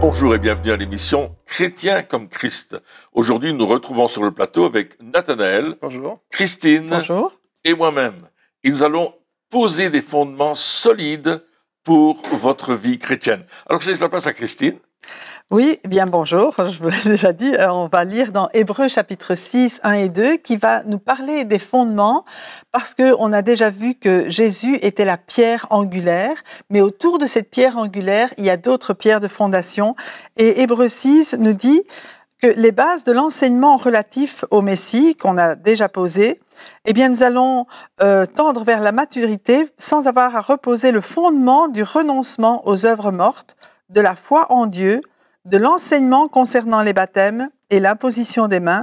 Bonjour et bienvenue à l'émission Chrétien comme Christ. Aujourd'hui, nous nous retrouvons sur le plateau avec Nathanaël, Bonjour. Christine Bonjour. et moi-même. Et nous allons poser des fondements solides pour votre vie chrétienne. Alors, je laisse la place à Christine. Oui, bien bonjour. Je vous l'ai déjà dit, euh, on va lire dans Hébreux chapitre 6, 1 et 2 qui va nous parler des fondements parce que on a déjà vu que Jésus était la pierre angulaire, mais autour de cette pierre angulaire, il y a d'autres pierres de fondation et Hébreux 6 nous dit que les bases de l'enseignement relatif au Messie qu'on a déjà posé, eh bien nous allons euh, tendre vers la maturité sans avoir à reposer le fondement du renoncement aux œuvres mortes, de la foi en Dieu, de l'enseignement concernant les baptêmes et l'imposition des mains,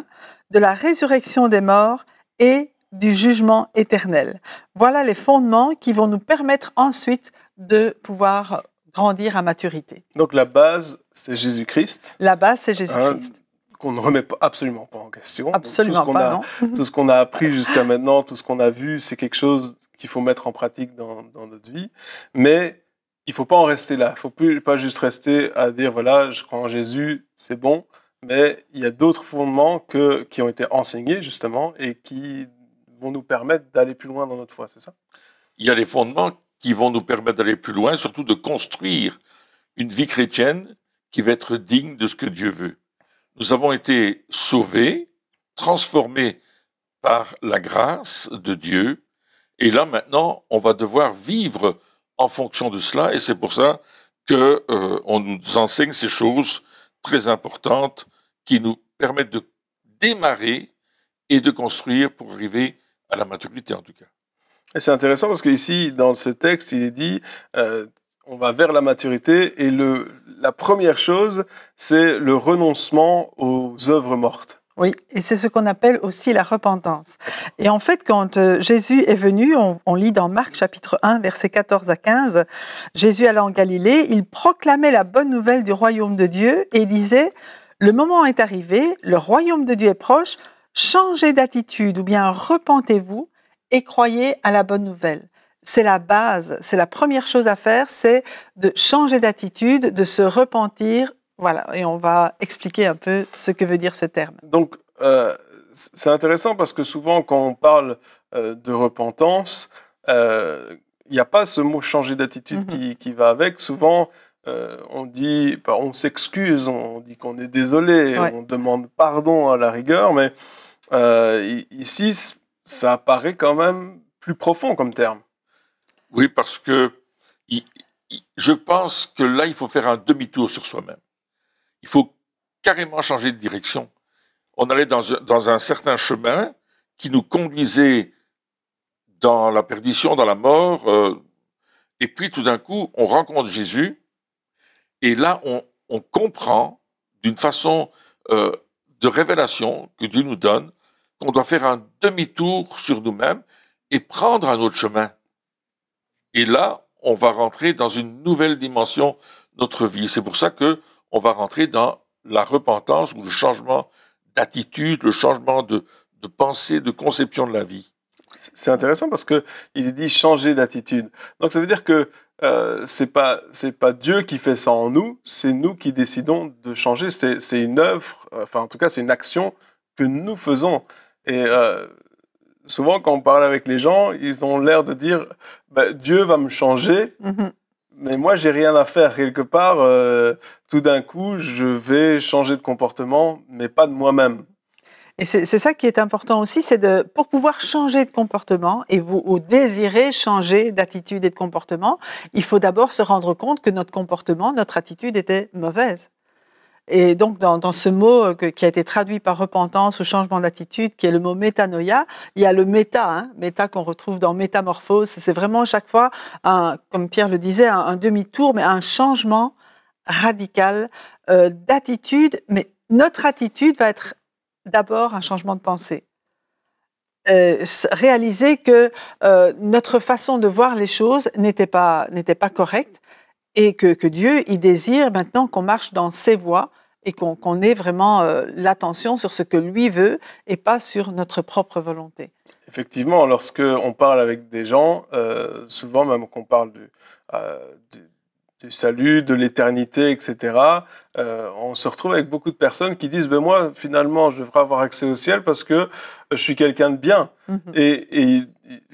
de la résurrection des morts et du jugement éternel. Voilà les fondements qui vont nous permettre ensuite de pouvoir grandir à maturité. Donc la base, c'est Jésus-Christ, La base, c'est Jésus-Christ. qu'on ne remet absolument pas en question. Donc, Absolument tout ce qu'on pas, a, non Tout ce qu'on a appris jusqu'à maintenant, tout ce qu'on a vu, c'est quelque chose qu'il faut mettre en pratique dans, dans notre vie. Mais il faut pas en rester là. Il faut pas juste rester à dire, voilà, je crois en Jésus, c'est bon. Mais il y a d'autres fondements qui ont été enseignés, justement, et qui vont nous permettre d'aller plus loin dans notre foi, c'est ça? Il y a les fondements qui vont nous permettre d'aller plus loin, surtout de construire une vie chrétienne qui va être digne de ce que Dieu veut. Nous avons été sauvés, transformés par la grâce de Dieu, et là maintenant, on va devoir vivre en fonction de cela, et c'est pour ça que euh, on nous enseigne ces choses très importantes qui nous permettent de démarrer et de construire pour arriver à la maturité en tout cas. C'est intéressant parce qu'ici, dans ce texte, il est dit, euh, on va vers la maturité et la première chose, c'est le renoncement aux œuvres mortes. Oui, et c'est ce qu'on appelle aussi la repentance. Et en fait, quand euh, Jésus est venu, on, lit dans Marc chapitre 1, versets 14 à 15, Jésus alla en Galilée, il proclamait la bonne nouvelle du royaume de Dieu et disait, le moment est arrivé, le royaume de Dieu est proche, changez d'attitude ou bien repentez-vous et croyez à la bonne nouvelle. C'est la base, c'est la première chose à faire, c'est de changer d'attitude, de se repentir. Voilà, et on va expliquer un peu ce que veut dire ce terme. Donc, euh, c'est intéressant parce que souvent, quand on parle euh, de repentance, euh, il n'y a pas ce mot changer d'attitude Mhm. qui, qui va avec. Souvent, euh, on dit, bah, on s'excuse, on dit qu'on est désolé, Ouais. on demande pardon à la rigueur, mais euh, ici, ça apparaît quand même plus profond comme terme. Oui, parce que je pense que là, il faut faire un demi-tour sur soi-même. Il faut carrément changer de direction. On allait dans un, certain chemin qui nous conduisait dans la perdition, dans la mort, euh, et puis tout d'un coup, on rencontre Jésus, et là, on, on comprend d'une façon euh, de révélation que Dieu nous donne qu'on doit faire un demi-tour sur nous-mêmes et prendre un autre chemin. Et là, on va rentrer dans une nouvelle dimension de notre vie. C'est pour ça que on va rentrer dans la repentance ou le changement d'attitude, le changement de, de pensée, de conception de la vie. C'est- intéressant parce que il est dit changer d'attitude. Donc ça veut dire que euh, c'est pas c'est pas Dieu qui fait ça en nous, c'est nous qui décidons de changer. C'est c'est une œuvre, enfin en tout cas c'est une action que nous faisons. Et euh, souvent quand on parle avec les gens, ils ont l'air de dire bah, Dieu va me changer, Mhm. Mais moi j'ai rien à faire quelque part. euh, tout d'un coup, je vais changer de comportement, mais pas de moi-même. Et c'est ça qui est important aussi, c'est de pour pouvoir changer de comportement et vous ou désirer changer d'attitude et de comportement, il faut d'abord se rendre compte que notre comportement, notre attitude était mauvaise. Et donc dans, ce mot euh, qui a été traduit par repentance ou changement d'attitude, qui est le mot métanoïa, il y a le méta, hein, méta qu'on retrouve dans métamorphose. C'est vraiment chaque fois, comme Pierre le disait, un, demi-tour, mais un changement radical euh, d'attitude. Mais notre attitude va être d'abord un changement de pensée. Euh, réaliser que notre façon de voir les choses n'était pas, n'était pas correcte et que, que Dieu, il désire maintenant qu'on marche dans ses voies et qu'on ait vraiment euh, l'attention sur ce que lui veut et pas sur notre propre volonté. Effectivement, lorsque on parle avec des gens, euh, souvent même qu'on parle du, euh, du- du salut, de l'éternité, etc., on se retrouve avec beaucoup de personnes qui disent ben moi finalement je devrais avoir accès au ciel parce que je suis quelqu'un de bien. Mhm. Et, et,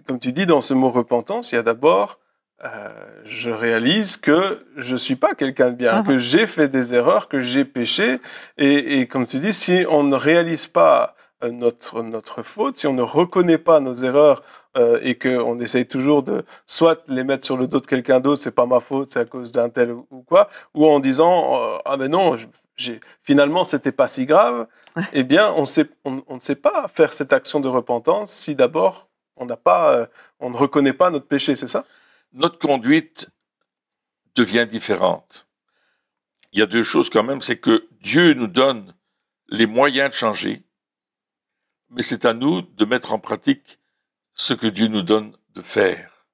comme tu dis dans ce mot repentance, il y a d'abord euh, je réalise que je suis pas quelqu'un de bien, Mhm. que j'ai fait des erreurs, que j'ai péché. Et, et comme tu dis, si on ne réalise pas euh, notre, notre faute, si on ne reconnaît pas nos erreurs euh, et qu'on essaye toujours de soit les mettre sur le dos de quelqu'un d'autre, c'est pas ma faute, c'est à cause d'un tel ou ou quoi, ou en disant euh, ah ben non, finalement c'était pas si grave, eh bien on, sait, on, on ne sait pas faire cette action de repentance si d'abord on n'a pas, euh, on ne reconnaît pas notre péché, c'est ça? Notre conduite devient différente. Il y a deux choses quand même, c'est que Dieu nous donne les moyens de changer, mais c'est à nous de mettre en pratique ce que Dieu nous donne de faire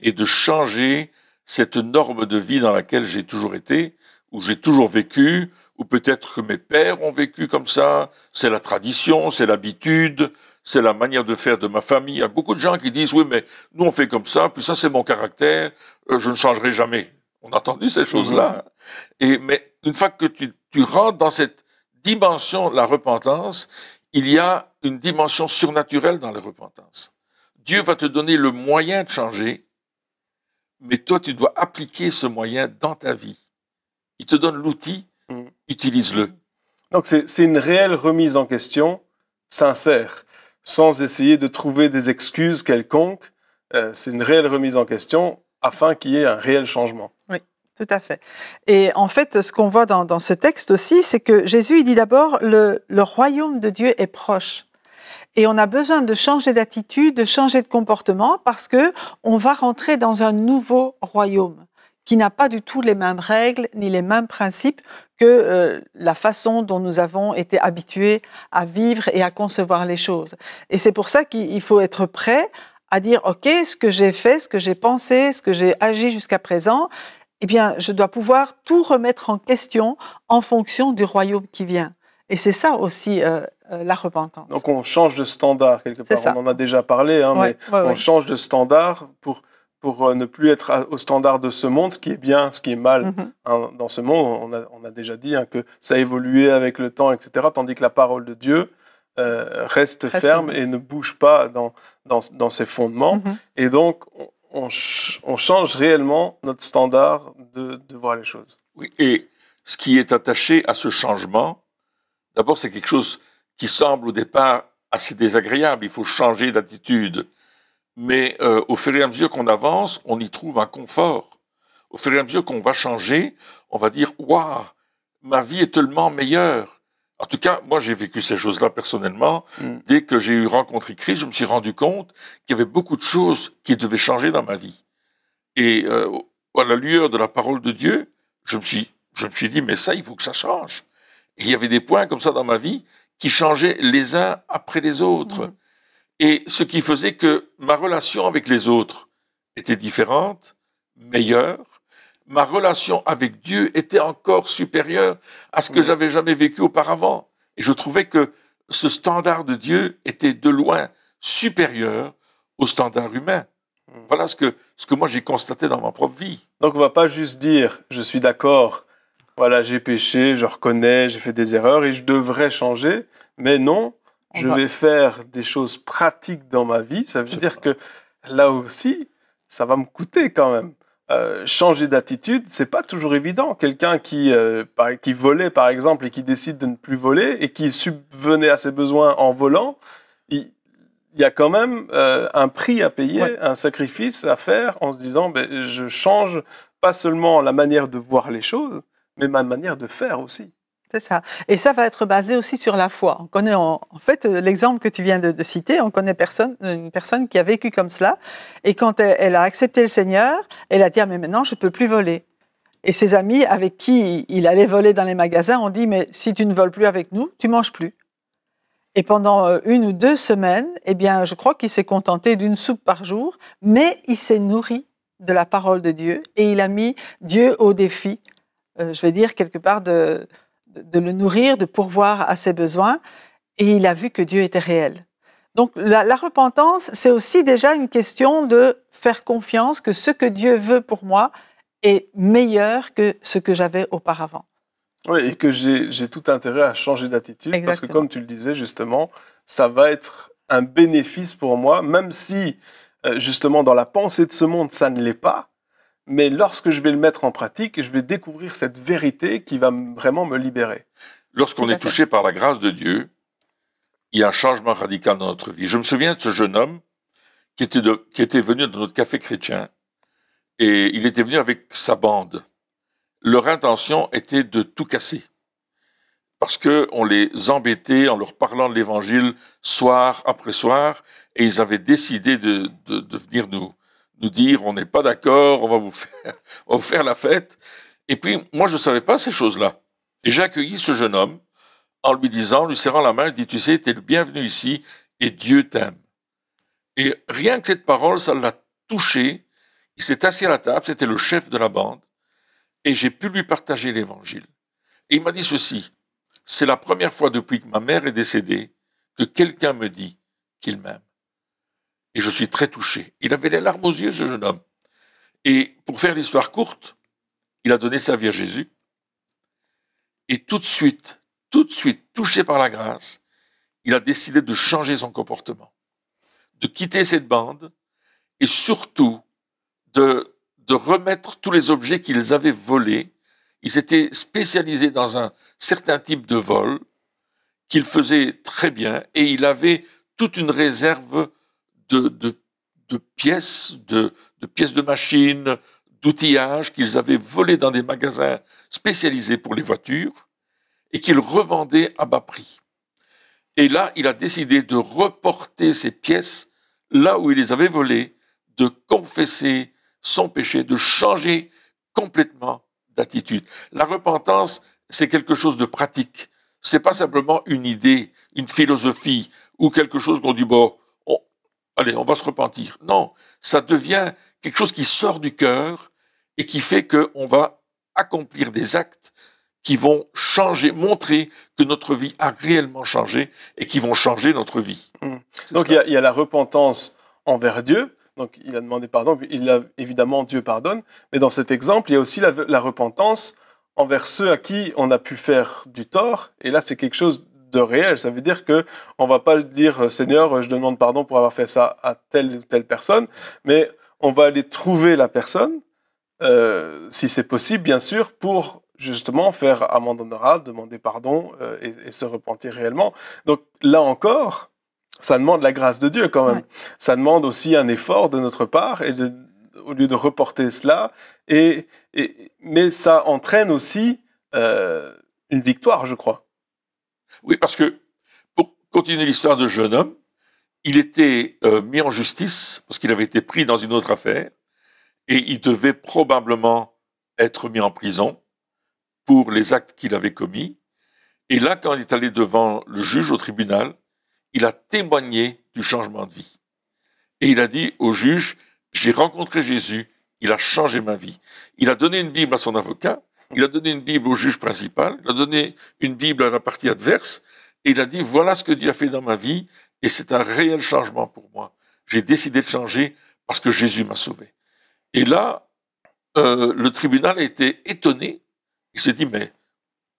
et de changer cette norme de vie dans laquelle j'ai toujours été, où j'ai toujours vécu, ou peut-être que mes pères ont vécu comme ça, c'est la tradition, c'est l'habitude, c'est la manière de faire de ma famille. Il y a beaucoup de gens qui disent, oui, mais nous on fait comme ça, puis ça c'est mon caractère, euh, je ne changerai jamais. On a entendu ces choses-là. Et, mais une fois que tu, tu rentres dans cette dimension, la repentance, il y a une dimension surnaturelle dans la repentance. Dieu va te donner le moyen de changer, mais toi, tu dois appliquer ce moyen dans ta vie. Il te donne l'outil, Mm. utilise-le. Donc c'est c'est une réelle remise en question, sincère, sans essayer de trouver des excuses quelconques. Euh, c'est une réelle remise en question afin qu'il y ait un réel changement. Tout à fait. Et en fait, ce qu'on voit dans, dans ce texte aussi, c'est que Jésus, il dit d'abord, le, le royaume de Dieu est proche. Et on a besoin de changer d'attitude, de changer de comportement, parce que on va rentrer dans un nouveau royaume qui n'a pas du tout les mêmes règles ni les mêmes principes que euh, la façon dont nous avons été habitués à vivre et à concevoir les choses. Et c'est pour ça qu'il il faut être prêt à dire, OK, ce que j'ai fait, ce que j'ai pensé, ce que j'ai agi jusqu'à présent, eh bien, je dois pouvoir tout remettre en question en fonction du royaume qui vient. Et c'est ça aussi euh, euh, la repentance. Donc on change de standard quelque part. ça. On en a déjà parlé, hein, Ouais, mais ouais, on ouais. change de standard pour, pour euh, ne plus être au standard de ce monde, ce qui est bien, ce qui est mal. Mhm. hein, dans ce monde, on a, on a déjà dit hein, que ça a évolué avec le temps, etc. Tandis que la parole de Dieu euh, reste ferme et ne bouge pas dans, dans, dans ses fondements. Mhm. Et donc, on, on ch- on change réellement notre standard de, de voir les choses. Oui, et ce qui est attaché à ce changement, d'abord, c'est quelque chose qui semble au départ assez désagréable. Il faut changer d'attitude. Mais euh, au fur et à mesure qu'on avance, on y trouve un confort. Au fur et à mesure qu'on va changer, on va dire Waouh, ma vie est tellement meilleure. En tout cas, moi, j'ai vécu ces choses-là personnellement. Mm. Dès que j'ai eu rencontré Christ, je me suis rendu compte qu'il y avait beaucoup de choses qui devaient changer dans ma vie. Et euh, à la lueur de la parole de Dieu, je me suis, je me suis dit, mais ça, il faut que ça change. Et il y avait des points comme ça dans ma vie qui changeaient les uns après les autres. Mhm. Et ce qui faisait que ma relation avec les autres était différente, meilleure. Ma relation avec Dieu était encore supérieure à ce que Mhm. j'avais jamais vécu auparavant. Et je trouvais que ce standard de Dieu était de loin supérieur au standard humain. Mhm. Voilà ce que, ce que moi j'ai constaté dans ma propre vie. Donc, on va pas juste dire je suis d'accord, voilà, j'ai péché, je reconnais, j'ai fait des erreurs et je devrais changer. Mais non, On je va- vais faire des choses pratiques dans ma vie. Ça veut dire que là aussi, ça va me coûter quand même. Euh, changer d'attitude, c'est pas toujours évident. Quelqu'un qui, euh, qui volait, par exemple, et qui décide de ne plus voler et qui subvenait à ses besoins en volant, il, il y a quand même euh, un prix à payer, Ouais. un sacrifice à faire en se disant ben, je change pas seulement la manière de voir les choses, mais ma manière de faire aussi. C'est ça. Et ça va être basé aussi sur la foi. On connaît en, fait euh, l'exemple que tu viens de, citer. On connaît une personne qui a vécu comme cela. Et quand elle, elle a accepté le Seigneur, elle a dit ah, mais maintenant je peux plus voler. Et ses amis avec qui il allait voler dans les magasins ont dit mais si tu ne voles plus avec nous, tu manges plus. Et pendant euh, une ou deux semaines, eh bien, je crois qu'il s'est contenté d'une soupe par jour, mais il s'est nourri de la parole de Dieu et il a mis Dieu au défi, euh, je vais dire quelque part de, de, le nourrir, de pourvoir à ses besoins, et il a vu que Dieu était réel. Donc la, la repentance, c'est aussi déjà une question de faire confiance que ce que Dieu veut pour moi est meilleur que ce que j'avais auparavant. Oui, et que j'ai tout intérêt à changer d'attitude parce que, comme tu le disais justement, ça va être un bénéfice pour moi, même si euh, justement dans la pensée de ce monde, ça ne l'est pas. Mais lorsque je vais le mettre en pratique, je vais découvrir cette vérité qui va vraiment me libérer. Lorsqu'on est touché par la grâce de Dieu, il y a un changement radical dans notre vie. Je me souviens de ce jeune homme qui était, qui était venu dans notre café chrétien et il était venu avec sa bande. Leur intention était de tout casser parce que on les embêtait en leur parlant de l'évangile soir après soir, et ils avaient décidé de, de, venir nous, nous dire on n'est pas d'accord, on va vous faire, on vous faire la fête. Et puis moi je ne savais pas ces choses-là. Et j'ai accueilli ce jeune homme en lui disant, lui serrant la main, je dis tu sais, tu es le bienvenu ici et Dieu t'aime. Et rien que cette parole, ça l'a touché. Il s'est assis à la table, c'était le chef de la bande, et j'ai pu lui partager l'évangile. Et il m'a dit ceci, c'est la première fois depuis que ma mère est décédée que quelqu'un me dit qu'il m'aime. Et je suis très touché. Il avait les larmes aux yeux, ce jeune homme. Et pour faire l'histoire courte, il a donné sa vie à Jésus. Et tout de suite, tout de suite, touché par la grâce, il a décidé de changer son comportement, de quitter cette bande et surtout de, de remettre tous les objets qu'ils avaient volés il s'était spécialisé dans un certain type de vol qu'il faisait très bien et il avait toute une réserve de, de, de pièces, de, de pièces de machines, d'outillage qu'ils avaient volé dans des magasins spécialisés pour les voitures et qu'ils revendaient à bas prix. Et là, il a décidé de reporter ces pièces là où il les avait volées, de confesser son péché, de changer complètement d'attitude. La repentance, c'est quelque chose de pratique. C'est pas simplement une idée, une philosophie ou quelque chose qu'on dit bon, allez, on va se repentir. Non, ça devient quelque chose qui sort du cœur et qui fait qu'on va accomplir des actes qui vont changer, montrer que notre vie a réellement changé et qui vont changer notre vie. Mmh. Donc il y, a, il y, a, la repentance envers Dieu, donc il a demandé pardon, il a, évidemment Dieu pardonne, mais dans cet exemple, il y a aussi la, repentance envers ceux à qui on a pu faire du tort, et là c'est quelque chose de réel, ça veut dire que on va pas dire Seigneur, je demande pardon pour avoir fait ça à telle ou telle personne, mais on va aller trouver la personne, euh, si c'est possible bien sûr, pour justement faire amende honorable, demander pardon euh, et, et, se repentir réellement. Donc là encore, ça demande la grâce de Dieu quand même. Ça demande aussi un effort de notre part et au lieu de reporter cela. Et, mais ça entraîne aussi euh, une victoire, je crois. Oui, parce que pour continuer l'histoire de jeune homme, il était euh, mis en justice parce qu'il avait été pris dans une autre affaire et il devait probablement être mis en prison pour les actes qu'il avait commis. Et là, quand il est allé devant le juge au tribunal, il a témoigné du changement de vie. Et il a dit au juge, j'ai rencontré Jésus, il a changé ma vie. Il a donné une Bible à son avocat, il a donné une Bible au juge principal, il a donné une Bible à la partie adverse, et il a dit, voilà ce que Dieu a fait dans ma vie, et c'est un réel changement pour moi. J'ai décidé de changer parce que Jésus m'a sauvé. Et là, euh, le tribunal a été étonné. Il s'est dit, mais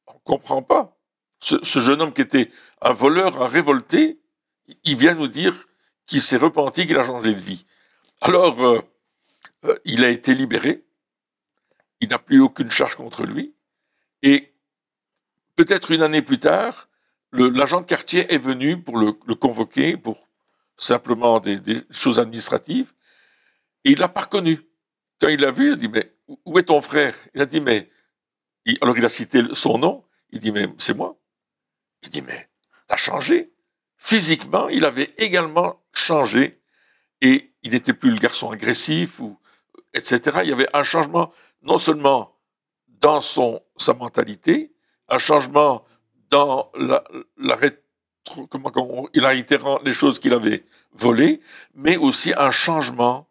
on ne comprend pas. Ce, jeune homme qui était un voleur, un révolté, il vient nous dire qu'il s'est repenti, qu'il a changé de vie. Alors, euh, euh, il a été libéré, il n'a plus aucune charge contre lui, et peut-être une année plus tard, l'agent de quartier est venu pour le, convoquer pour simplement des, choses administratives, et il l'a pas reconnu. Quand il l'a vu, il a dit, mais où est ton frère? Il a dit, mais... alors il a cité son nom, il dit, mais c'est moi. Il dit, mais t'as changé physiquement, il avait également changé et il n'était plus le garçon agressif ou etc. Il y avait un changement non seulement dans son sa mentalité, un changement dans la, la comment, comment, il a été les choses qu'il avait volées, mais aussi un changement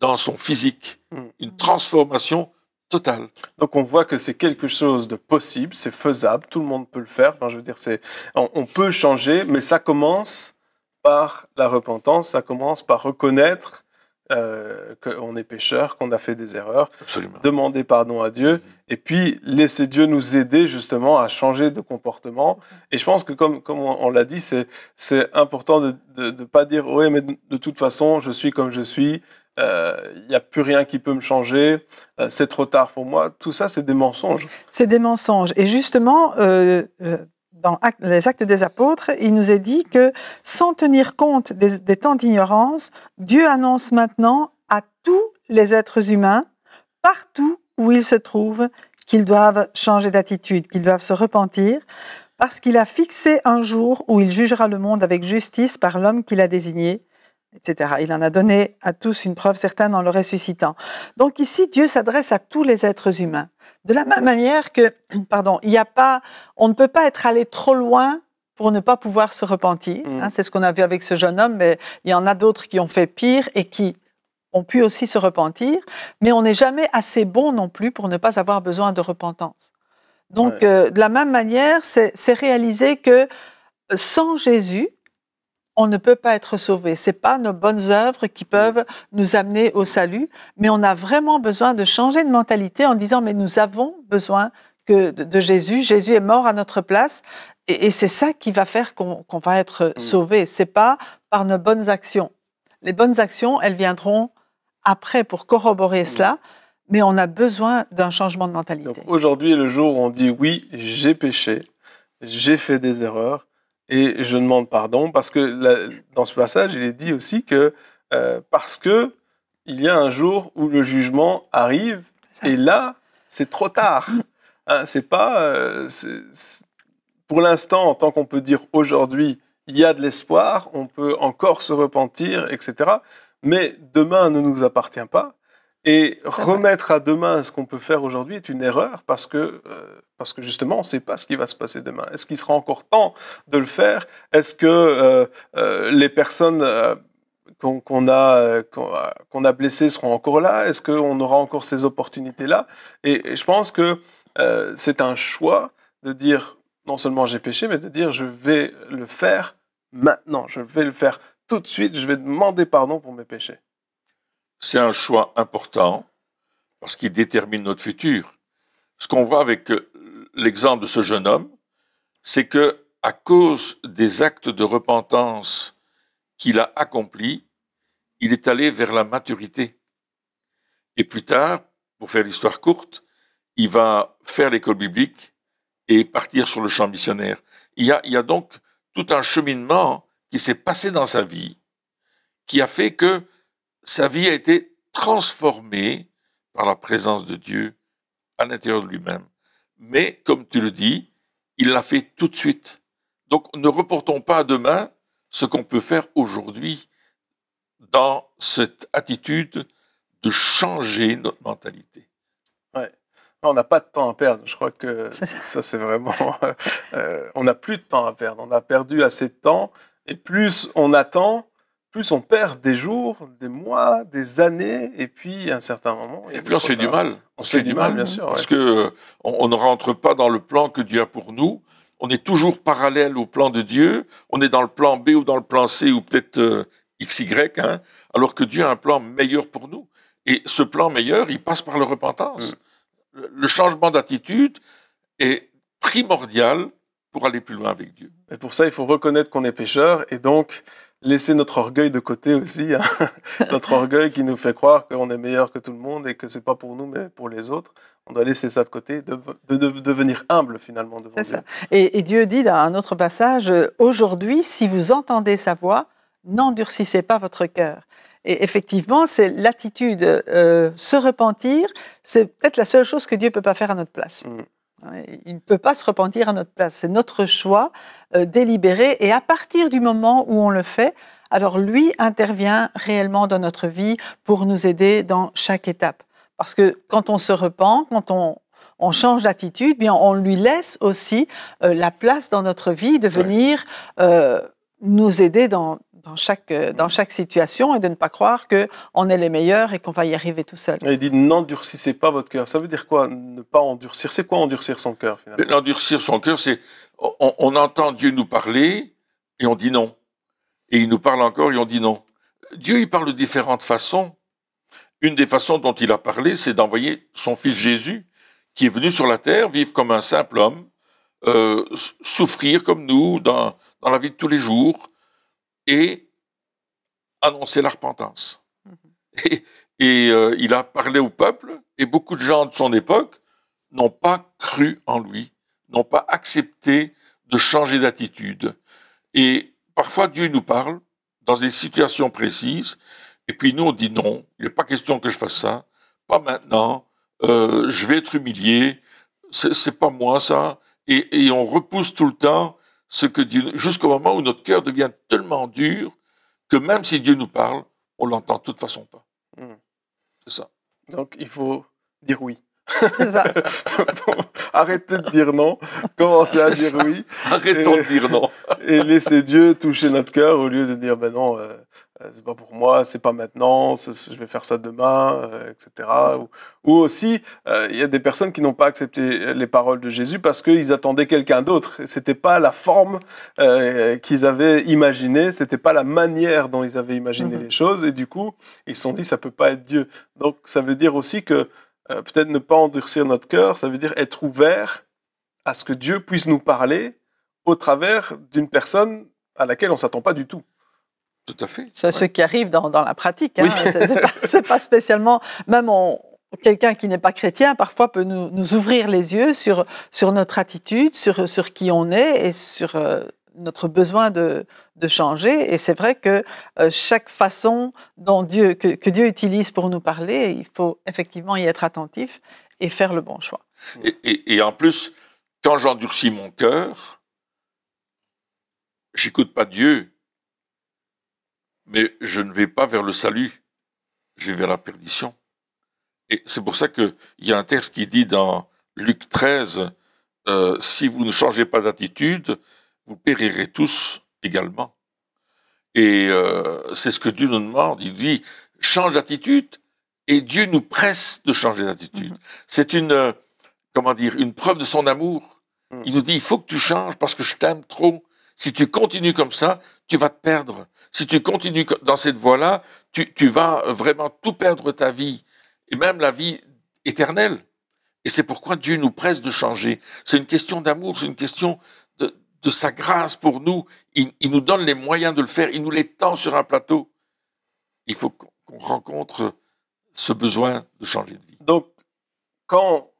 dans son physique, hmm. une transformation Total. Donc on voit que c'est quelque chose de possible, c'est faisable, tout le monde peut le faire. Enfin, je veux dire, c'est, on, peut changer, mais ça commence par la repentance, ça commence par reconnaître euh, qu'on est pécheur, qu'on a fait des erreurs, Absolument. demander pardon à Dieu, et puis laisser Dieu nous aider justement à changer de comportement. Et je pense que comme, comme on, on l'a dit, c'est, c'est important de ne pas dire, oui, mais de, de toute façon, je suis comme je suis, il euh, n'y a plus rien qui peut me changer, euh, c'est trop tard pour moi. Tout ça, c'est des mensonges. C'est des mensonges. Et justement, euh, euh dans les actes des apôtres, il nous est dit que sans tenir compte des, temps d'ignorance, Dieu annonce maintenant à tous les êtres humains, partout où ils se trouvent, qu'ils doivent changer d'attitude, qu'ils doivent se repentir, parce qu'il a fixé un jour où il jugera le monde avec justice par l'homme qu'il a désigné, etc. Il en a donné à tous une preuve certaine en le ressuscitant. Donc ici, Dieu s'adresse à tous les êtres humains. De la même manière que, pardon, il n'y a pas, on ne peut pas être allé trop loin pour ne pas pouvoir se repentir. Mm. Hein, c'est ce qu'on a vu avec ce jeune homme, mais il y en a d'autres qui ont fait pire et qui ont pu aussi se repentir. Mais on n'est jamais assez bon non plus pour ne pas avoir besoin de repentance. Donc, Ouais. euh, de la même manière, c'est c'est réaliser que sans Jésus, on ne peut pas être sauvé. C'est pas nos bonnes œuvres qui peuvent nous amener au salut, mais on a vraiment besoin de changer de mentalité en disant mais nous avons besoin que de, de Jésus. Jésus est mort à notre place, et, et c'est ça qui va faire qu'on va être sauvé. C'est pas par nos bonnes actions. Les bonnes actions, elles viendront après pour corroborer cela, mais on a besoin d'un changement de mentalité. aujourd'hui est le jour où on dit oui, j'ai péché, j'ai fait des erreurs et je demande pardon parce que la- dans ce passage, il est dit aussi que euh, parce que il y a un jour où le jugement arrive et là, c'est trop tard. Hein, c'est pas euh, pour l'instant, en tant qu'on peut dire aujourd'hui, il y a de l'espoir, on peut encore se repentir, etc. Mais demain ne nous appartient pas. Et remettre à demain ce qu'on peut faire aujourd'hui est une erreur parce que, euh, parce que justement, on ne sait pas ce qui va se passer demain. Est-ce qu'il sera encore temps de le faire? Est-ce que euh, euh, les personnes qu'on a, qu'on a- blessées seront encore là? Est-ce qu'on aura encore ces opportunités-là? Et, et je pense que c'est un choix de dire non seulement j'ai péché, mais de dire je vais le faire maintenant. Je vais le faire tout de suite. Je vais demander pardon pour mes péchés. C'est un choix important parce qu'il détermine notre futur. Ce qu'on voit avec euh, l'exemple de ce jeune homme, c'est que à cause des actes de repentance qu'il a accomplis, il est allé vers la maturité. Et plus tard, pour faire l'histoire courte, il va faire l'école biblique et partir sur le champ missionnaire. Il y a, il y a donc tout un cheminement qui s'est passé dans sa vie, qui a fait que sa vie a été transformée par la présence de Dieu à l'intérieur de lui-même. Mais, comme tu le dis, il l'a fait tout de suite. Donc, ne reportons pas à demain ce qu'on peut faire aujourd'hui dans cette attitude de changer notre mentalité. On n'a pas de temps à perdre. Je crois que ça. ça, c'est vraiment. euh, on n'a plus de temps à perdre. On a perdu assez de temps. Et plus on attend, plus on perd des jours, des mois, des années. Et puis, à un certain moment. Et puis on se fait du mal. On se fait du mal, bien sûr. Parce ouais. que on, on ne rentre pas dans le plan que Dieu a pour nous. On est toujours parallèle au plan de Dieu. On est dans le plan B ou dans le plan C ou peut-être euh, XY, hein, alors que Dieu a un plan meilleur pour nous. Et ce plan meilleur, il passe par la repentance. Mm. Le, le changement d'attitude est primordial pour aller plus loin avec Dieu. Et pour ça, il faut reconnaître qu'on est pécheur et donc laisser notre orgueil de côté aussi. hein. notre orgueil qui nous fait croire qu'on est meilleur que tout le monde et que c'est pas pour nous mais pour les autres. On doit laisser ça de côté, de, de- de devenir humble finalement devant C'est Dieu. ça. Et, et Dieu dit dans un autre passage, euh, aujourd'hui, si vous entendez sa voix, n'endurcissez pas votre cœur. Et effectivement, c'est l'attitude, euh, se repentir, c'est peut-être la seule chose que Dieu peut pas faire à notre place. Mm. Il ne peut pas se repentir à notre place. C'est notre choix euh, délibéré. Et à partir du moment où on le fait, alors lui intervient réellement dans notre vie pour nous aider dans chaque étape. Parce que quand on se repent, quand on, on change d'attitude, bien on lui laisse aussi euh, la place dans notre vie de venir euh, nous aider dans, dans, chaque, euh, dans chaque situation et de ne pas croire que on est les meilleurs et qu'on va y arriver tout seul. Il dit n'endurcissez pas votre cœur. Ça veut dire quoi Ne pas endurcir? C'est quoi endurcir son cœur finalement? L'endurcir son cœur, c'est on, on entend Dieu nous parler et on dit non. Et il nous parle encore et on dit non. Dieu, il parle de différentes façons. une des façons dont il a parlé, c'est d'envoyer son fils Jésus, qui est venu sur la terre, vivre comme un simple homme, euh, souffrir comme nous dans, dans la vie de tous les jours, et annoncer la repentance. Et, et euh, il a parlé au peuple, et beaucoup de gens de son époque n'ont pas cru en lui, n'ont pas accepté de changer d'attitude. Et parfois Dieu nous parle dans des situations précises, et puis nous on dit non, il n'est pas question que je fasse ça, pas maintenant, euh, je vais être humilié, c'est pas moi ça, et, et, on repousse tout le temps ce que Dieu, jusqu'au moment où notre cœur devient tellement dur que même si Dieu nous parle, on l'entend de toute façon pas. Hmm. C'est ça. Donc il faut dire oui. C'est ça. Arrêtez de dire non, commencez à dire ça. oui Arrêtons Et- de dire non. et laissez Dieu toucher notre cœur au lieu de dire ben non, euh, c'est pas pour moi, c'est pas maintenant, je vais faire ça demain, euh, etc. Ou, ou aussi, euh, il y a des personnes qui n'ont pas accepté les paroles de Jésus parce qu'ils attendaient quelqu'un d'autre. C'était pas la forme euh, qu'ils avaient imaginée, c'était pas la manière dont ils avaient imaginé Mhm. les choses, et du coup, ils se sont dit ça peut pas être Dieu. Donc ça veut dire aussi que euh, peut-être ne pas endurcir notre cœur, ça veut dire être ouvert à ce que Dieu puisse nous parler au travers d'une personne à laquelle on s'attend pas du tout. Tout à fait. C'est ce qui arrive dans, dans la pratique. Hein. Oui. C'est pas, spécialement. Même on- quelqu'un qui n'est pas chrétien, parfois, peut nous, nous ouvrir les yeux sur, sur notre attitude, sur, sur qui on est et sur euh, notre besoin de, de changer. Et c'est vrai que euh, chaque façon dont Dieu, que, que Dieu utilise pour nous parler, il faut effectivement y être attentif et faire le bon choix. Et, et- et en plus, quand j'endurcis mon cœur, j'écoute pas Dieu, mais je ne vais pas vers le salut, je vais vers la perdition. Et c'est pour ça qu'il y a un texte qui dit dans Luc 13, euh, si vous ne changez pas d'attitude, vous périrez tous également. Et euh, c'est ce que Dieu nous demande. Il dit, change d'attitude, et Dieu nous presse de changer d'attitude. C'est une, euh, comment dire, une preuve de son amour. Mm. Il nous dit, il faut que tu changes parce que je t'aime trop. Si tu continues comme ça, tu vas te perdre. Si tu continues co- dans cette voie-là, tu, vas vraiment tout perdre ta vie, et même la vie éternelle. Et c'est pourquoi Dieu nous presse de changer. C'est une question d'amour, c'est une question de, sa grâce pour nous. Il, nous donne les moyens de le faire, il nous les tend sur un plateau. Il faut qu'on rencontre ce besoin de changer de vie. Donc, quand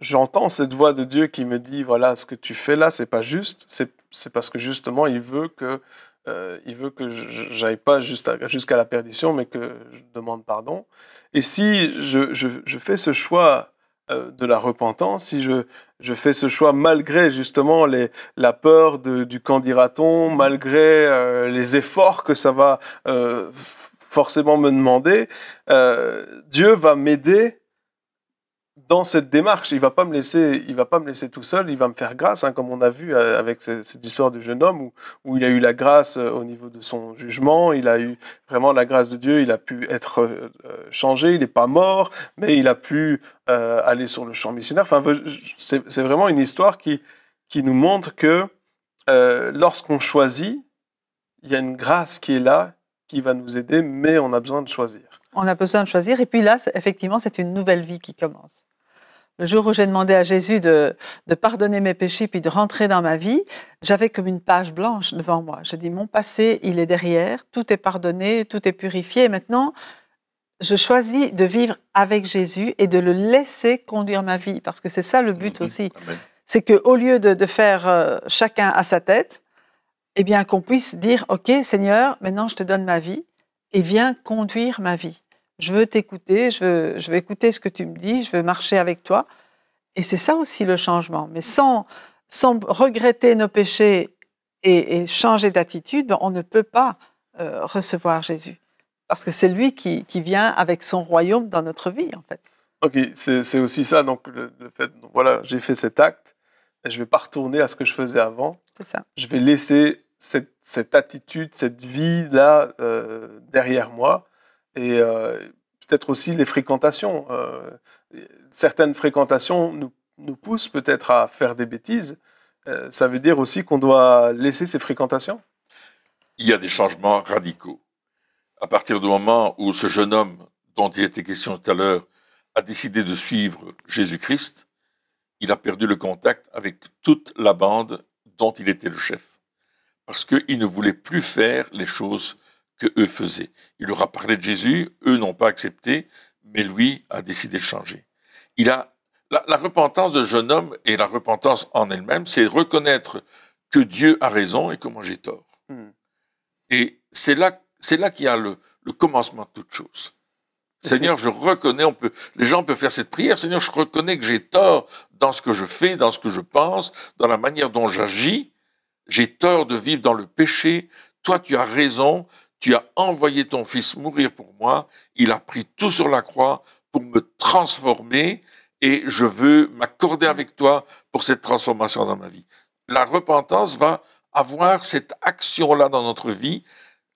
j'entends cette voix de Dieu qui me dit voilà ce que tu fais là c'est pas juste c'est c'est parce que justement il veut que euh, il veut que j'aille pas jusqu'à la perdition mais que je demande pardon. Et si je, je, je fais ce choix euh, de la repentance si je, je fais ce choix malgré justement les, la peur de, du qu'en malgré euh, les efforts que ça va euh, forcément me demander euh, Dieu va m'aider dans cette démarche, il va pas me laisser, il va pas me laisser tout seul, il va me faire grâce, hein, comme on a vu euh, avec ce- cette histoire du jeune homme où, il a eu la grâce euh, au niveau de son jugement, il a eu vraiment la grâce de Dieu, il a pu être euh, changé, il n'est pas mort, mais il a pu aller sur le champ missionnaire. Enfin, c'est vraiment une histoire qui qui nous montre que lorsqu'on choisit, il y a une grâce qui est là, qui va nous aider, mais on a besoin de choisir. On a besoin de choisir. Et puis là, effectivement, c'est une nouvelle vie qui commence. Le jour où j'ai demandé à Jésus de, de pardonner mes péchés puis de rentrer dans ma vie, j'avais comme une page blanche devant moi. J'ai dit, mon passé, il est derrière, tout est pardonné, tout est purifié. Et maintenant, je choisis de vivre avec Jésus et de le laisser conduire ma vie, parce que c'est ça le but Mhm. aussi. C'est qu'au lieu de, de faire euh, chacun à sa tête, eh bien qu'on puisse dire, OK Seigneur, maintenant je te donne ma vie et viens conduire ma vie. Je veux t'écouter, je veux, je veux écouter ce que tu me dis, je veux marcher avec toi. Et c'est ça aussi le changement. Mais sans, sans regretter nos péchés et, et changer d'attitude, on ne peut pas euh, recevoir Jésus. Parce que c'est lui qui, qui vient avec son royaume dans notre vie, en fait. Ok, c'est aussi ça, donc le, le fait, donc voilà, j'ai fait cet acte, je vais pas retourner à ce que je faisais avant, C'est ça. je vais laisser cette, cette attitude, cette vie-là euh, derrière moi, et euh, peut-être aussi les fréquentations. euh, certaines fréquentations nous, nous poussent peut-être à faire des bêtises, Euh, ça veut dire aussi qu'on doit laisser ces fréquentations il y a des changements radicaux. À partir du moment où ce jeune homme dont il était question tout à l'heure a décidé de suivre Jésus-Christ, il a perdu le contact avec toute la bande dont il était le chef. Parce qu'il ne voulait plus faire les choses que eux faisaient. Il leur a parlé de Jésus, eux n'ont pas accepté, mais lui a décidé de changer. Il a la, repentance de jeune homme et la repentance en elle-même, c'est reconnaître que Dieu a raison et que moi j'ai tort. Hmm. Et c'est là, c'est là qu'il y a le, le commencement de toute chose. Seigneur, je reconnais, on peut, les gens peuvent faire cette prière. Seigneur, je reconnais que j'ai tort dans ce que je fais, dans ce que je pense, dans la manière dont j'agis. J'ai tort de vivre dans le péché. Toi, tu as raison. Tu as envoyé ton fils mourir pour moi. Il a pris tout sur la croix pour me transformer et je veux m'accorder avec toi pour cette transformation dans ma vie. La repentance va avoir cette action-là dans notre vie.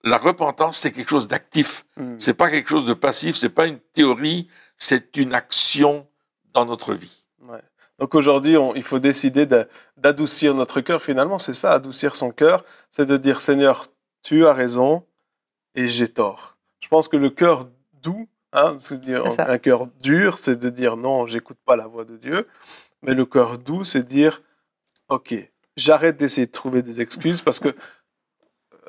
La repentance, c'est quelque chose d'actif. Hmm. C'est pas quelque chose de passif. C'est pas une théorie. C'est une action dans notre vie. Ouais. Donc aujourd'hui, il faut décider d'adoucir notre cœur. Finalement, c'est ça, adoucir son cœur, c'est de dire Seigneur, tu as raison et j'ai tort. Je pense que le cœur doux, hein, un cœur dur, c'est de dire non, j'écoute pas la voix de Dieu. Mais le cœur doux, c'est de dire ok, j'arrête d'essayer de trouver des excuses parce que euh,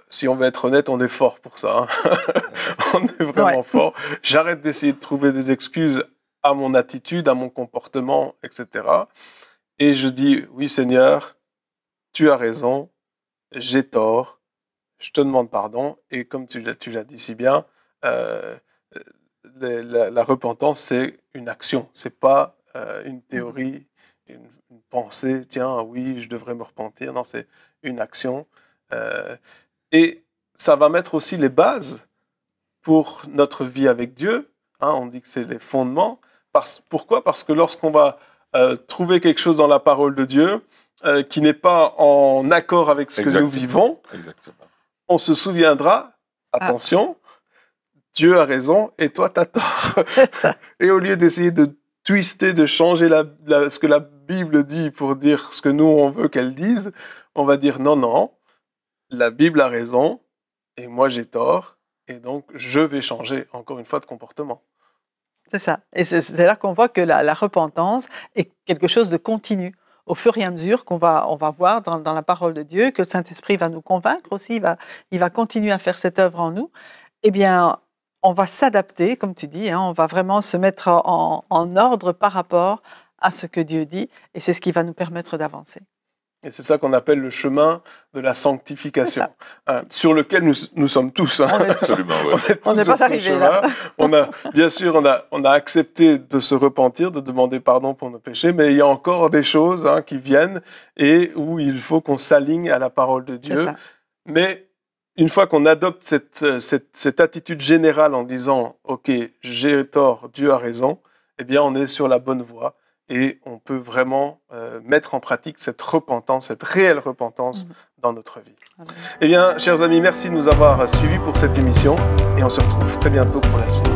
si on veut être honnête, on est fort pour ça. Hein. on est vraiment fort. J'arrête d'essayer de trouver des excuses à mon attitude, à mon comportement, etc. Et je dis, oui Seigneur, tu as raison, j'ai tort, je te demande pardon. Et comme tu l'as dit si bien, euh, la, repentance, c'est une action, c'est pas euh, une théorie, une, pensée, tiens, oui, je devrais me repentir. Non, c'est une action. Euh, et ça va mettre aussi les bases pour notre vie avec Dieu. Hein, on dit que c'est les fondements. Parce, pourquoi? Parce que lorsqu'on va trouver quelque chose dans la parole de Dieu qui n'est pas en accord avec ce que nous vivons, Exactement on se souviendra, ah. attention, Dieu a raison et toi, tu as tort. et au lieu d'essayer de twister, de changer ce que la Bible dit pour dire ce que nous, on veut qu'elle dise, on va dire non, non, la Bible a raison et moi, j'ai tort. Et donc, je vais changer, encore une fois, de comportement. C'est ça. Et c'est là qu'on voit que la repentance est quelque chose de continu au fur et à mesure qu'on va, voir dans, la parole de Dieu, que le Saint-Esprit va nous convaincre aussi, il va, continuer à faire cette œuvre en nous, eh bien, on va s'adapter, comme tu dis, hein, on va vraiment se mettre en ordre par rapport à ce que Dieu dit, et c'est ce qui va nous permettre d'avancer. Et c'est ça qu'on appelle le chemin de la sanctification, hein, sur lequel nous, nous, sommes tous. Hein. On est Absolument, On n'est pas arrivé là. on a, bien sûr, on a, on a accepté de se repentir, de demander pardon pour nos péchés, mais il y a encore des choses hein, qui viennent et où il faut qu'on s'aligne à la parole de Dieu. Mais une fois qu'on adopte cette, cette, cette, attitude générale en disant, OK, j'ai tort, Dieu a raison, eh bien, on est sur la bonne voie et on peut vraiment euh, mettre en pratique cette repentance, cette réelle repentance mhm. dans notre vie. Eh bien, chers amis, merci de nous avoir suivis pour cette émission et on se retrouve très bientôt pour la suite.